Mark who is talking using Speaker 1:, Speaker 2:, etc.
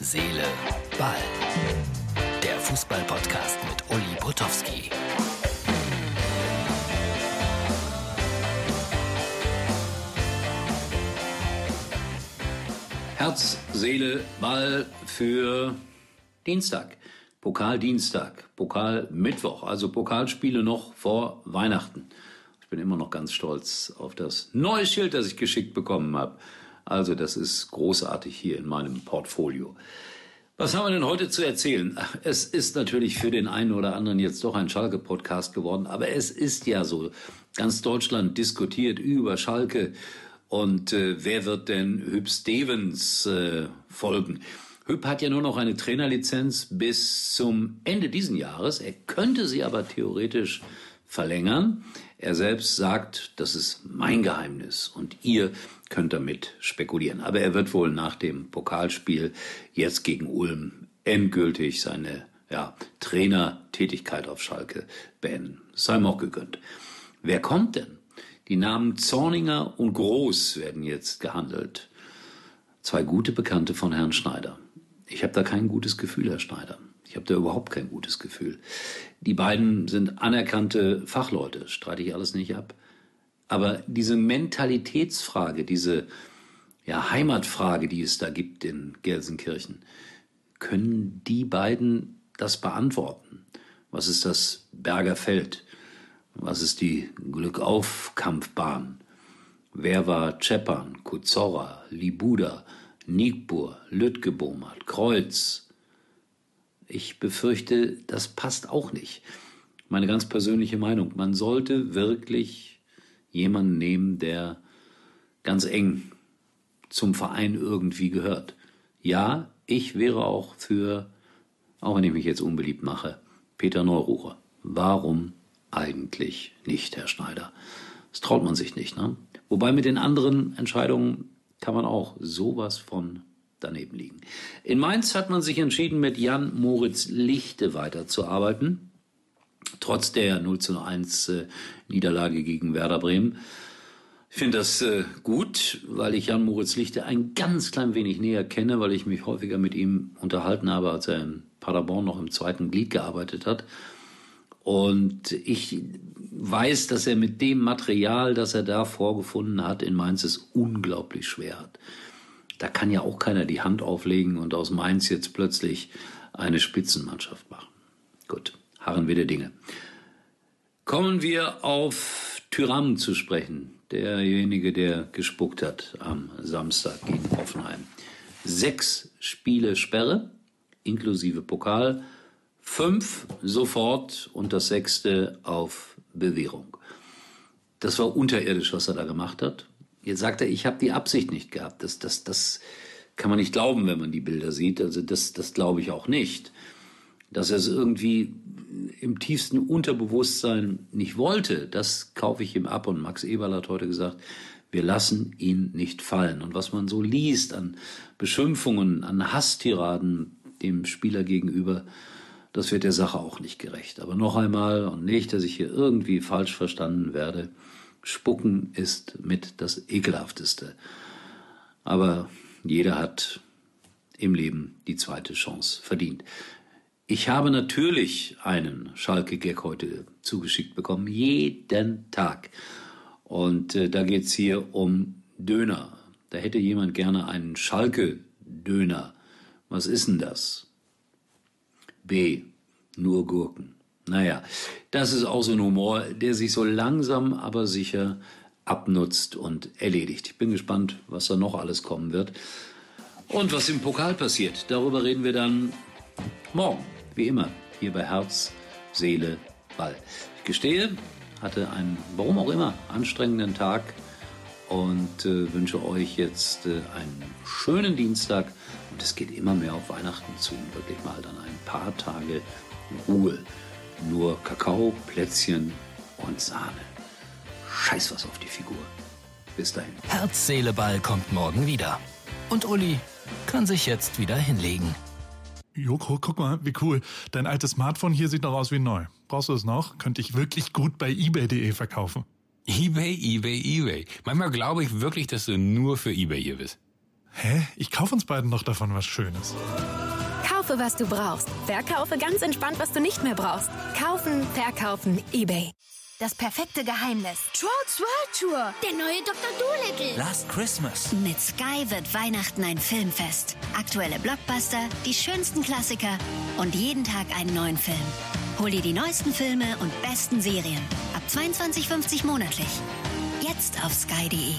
Speaker 1: Seele, Ball. Der Fußball-Podcast mit Uli Potowski.
Speaker 2: Herz, Seele, Ball für Dienstag. Pokaldienstag, Pokalmittwoch, also Pokalspiele noch vor Weihnachten. Ich bin immer noch ganz stolz auf das neue Schild, das ich geschickt bekommen habe. Also das ist großartig hier in meinem Portfolio. Was haben wir denn heute zu erzählen? Es ist natürlich für den einen oder anderen jetzt doch ein Schalke-Podcast geworden, aber es ist ja so. Ganz Deutschland diskutiert über Schalke und äh, wer wird denn Hüb Stevens äh, folgen? Hüb hat ja nur noch eine Trainerlizenz bis zum Ende diesen Jahres. Er könnte sie aber theoretisch verlängern. Er selbst sagt, das ist mein Geheimnis und ihr könnt damit spekulieren. Aber er wird wohl nach dem Pokalspiel jetzt gegen Ulm endgültig seine ja, Trainertätigkeit auf Schalke beenden. Sei ihm auch gegönnt. Wer kommt denn? Die Namen Zorninger und Groß werden jetzt gehandelt. Zwei gute Bekannte von Herrn Schneider. Ich habe da kein gutes Gefühl, Herr Schneider. Ich habe da überhaupt kein gutes Gefühl. Die beiden sind anerkannte Fachleute, streite ich alles nicht ab. Aber diese Mentalitätsfrage, diese ja, Heimatfrage, die es da gibt in Gelsenkirchen, können die beiden das beantworten? Was ist das Berger Feld? Was ist die Glückauf-Kampfbahn? Wer war Czepan, Kuzorra, Libuda, Nigbur, Lütgebomert, Kreuz, ich befürchte, das passt auch nicht. Meine ganz persönliche Meinung. Man sollte wirklich jemanden nehmen, der ganz eng zum Verein irgendwie gehört. Ja, ich wäre auch für, auch wenn ich mich jetzt unbeliebt mache, Peter Neururer. Warum eigentlich nicht, Herr Schneider? Das traut man sich nicht, ne? Wobei mit den anderen Entscheidungen kann man auch sowas von daneben liegen. In Mainz hat man sich entschieden, mit Jan Moritz Lichte weiterzuarbeiten, trotz der 0 zu 1 äh, Niederlage gegen Werder Bremen. Ich finde das äh, gut, weil ich Jan Moritz Lichte ein ganz klein wenig näher kenne, weil ich mich häufiger mit ihm unterhalten habe, als er in Paderborn noch im zweiten Glied gearbeitet hat. Und ich weiß, dass er mit dem Material, das er da vorgefunden hat, in Mainz es unglaublich schwer hat. Da kann ja auch keiner die Hand auflegen und aus Mainz jetzt plötzlich eine Spitzenmannschaft machen. Gut, harren wir der Dinge. Kommen wir auf Tyram zu sprechen, derjenige, der gespuckt hat am Samstag gegen Hoffenheim. Sechs Spiele Sperre, inklusive Pokal, fünf sofort und das sechste auf Bewährung. Das war unterirdisch, was er da gemacht hat. Jetzt sagt er, ich habe die Absicht nicht gehabt. Das, das, das kann man nicht glauben, wenn man die Bilder sieht. Also das, das glaube ich auch nicht. Dass er es irgendwie im tiefsten Unterbewusstsein nicht wollte, das kaufe ich ihm ab. Und Max Eberl hat heute gesagt, wir lassen ihn nicht fallen. Und was man so liest an Beschimpfungen, an Hasstiraden dem Spieler gegenüber, das wird der Sache auch nicht gerecht. Aber noch einmal, und nicht, dass ich hier irgendwie falsch verstanden werde, Spucken ist mit das ekelhafteste. Aber jeder hat im Leben die zweite Chance verdient. Ich habe natürlich einen Schalke-Gag heute zugeschickt bekommen, jeden Tag. Und äh, da geht's hier um Döner. Da hätte jemand gerne einen Schalke-Döner. Was ist denn das? B. Nur Gurken. Naja, das ist auch so ein Humor, der sich so langsam aber sicher abnutzt und erledigt. Ich bin gespannt, was da noch alles kommen wird. Und was im Pokal passiert, darüber reden wir dann morgen, wie immer, hier bei Herz, Seele, Ball. Ich gestehe, hatte einen, warum auch immer, anstrengenden Tag und äh, wünsche euch jetzt äh, einen schönen Dienstag. Und es geht immer mehr auf Weihnachten zu, wirklich mal dann ein paar Tage Ruhe. Nur Kakao, Plätzchen und Sahne. Scheiß was auf die Figur. Bis dahin.
Speaker 1: Herz, Seele, Ball kommt morgen wieder. Und Uli kann sich jetzt wieder hinlegen.
Speaker 3: Joko, guck mal, wie cool. Dein altes Smartphone hier sieht noch aus wie neu. Brauchst du es noch? Könnte ich wirklich gut bei eBay.de verkaufen.
Speaker 4: eBay, eBay, eBay. Manchmal glaube ich wirklich, dass du nur für eBay hier bist.
Speaker 3: Hä? Ich kaufe uns beiden doch davon was Schönes.
Speaker 5: Kaufe, was du brauchst. Verkaufe ganz entspannt, was du nicht mehr brauchst. Kaufen, verkaufen, eBay.
Speaker 6: Das perfekte Geheimnis.
Speaker 7: Trolls World Tour. Der neue Dr. Dolittle.
Speaker 8: Last Christmas.
Speaker 6: Mit Sky wird Weihnachten ein Filmfest. Aktuelle Blockbuster, die schönsten Klassiker und jeden Tag einen neuen Film. Hol dir die neuesten Filme und besten Serien. Ab 22,50 monatlich. Jetzt auf sky.de.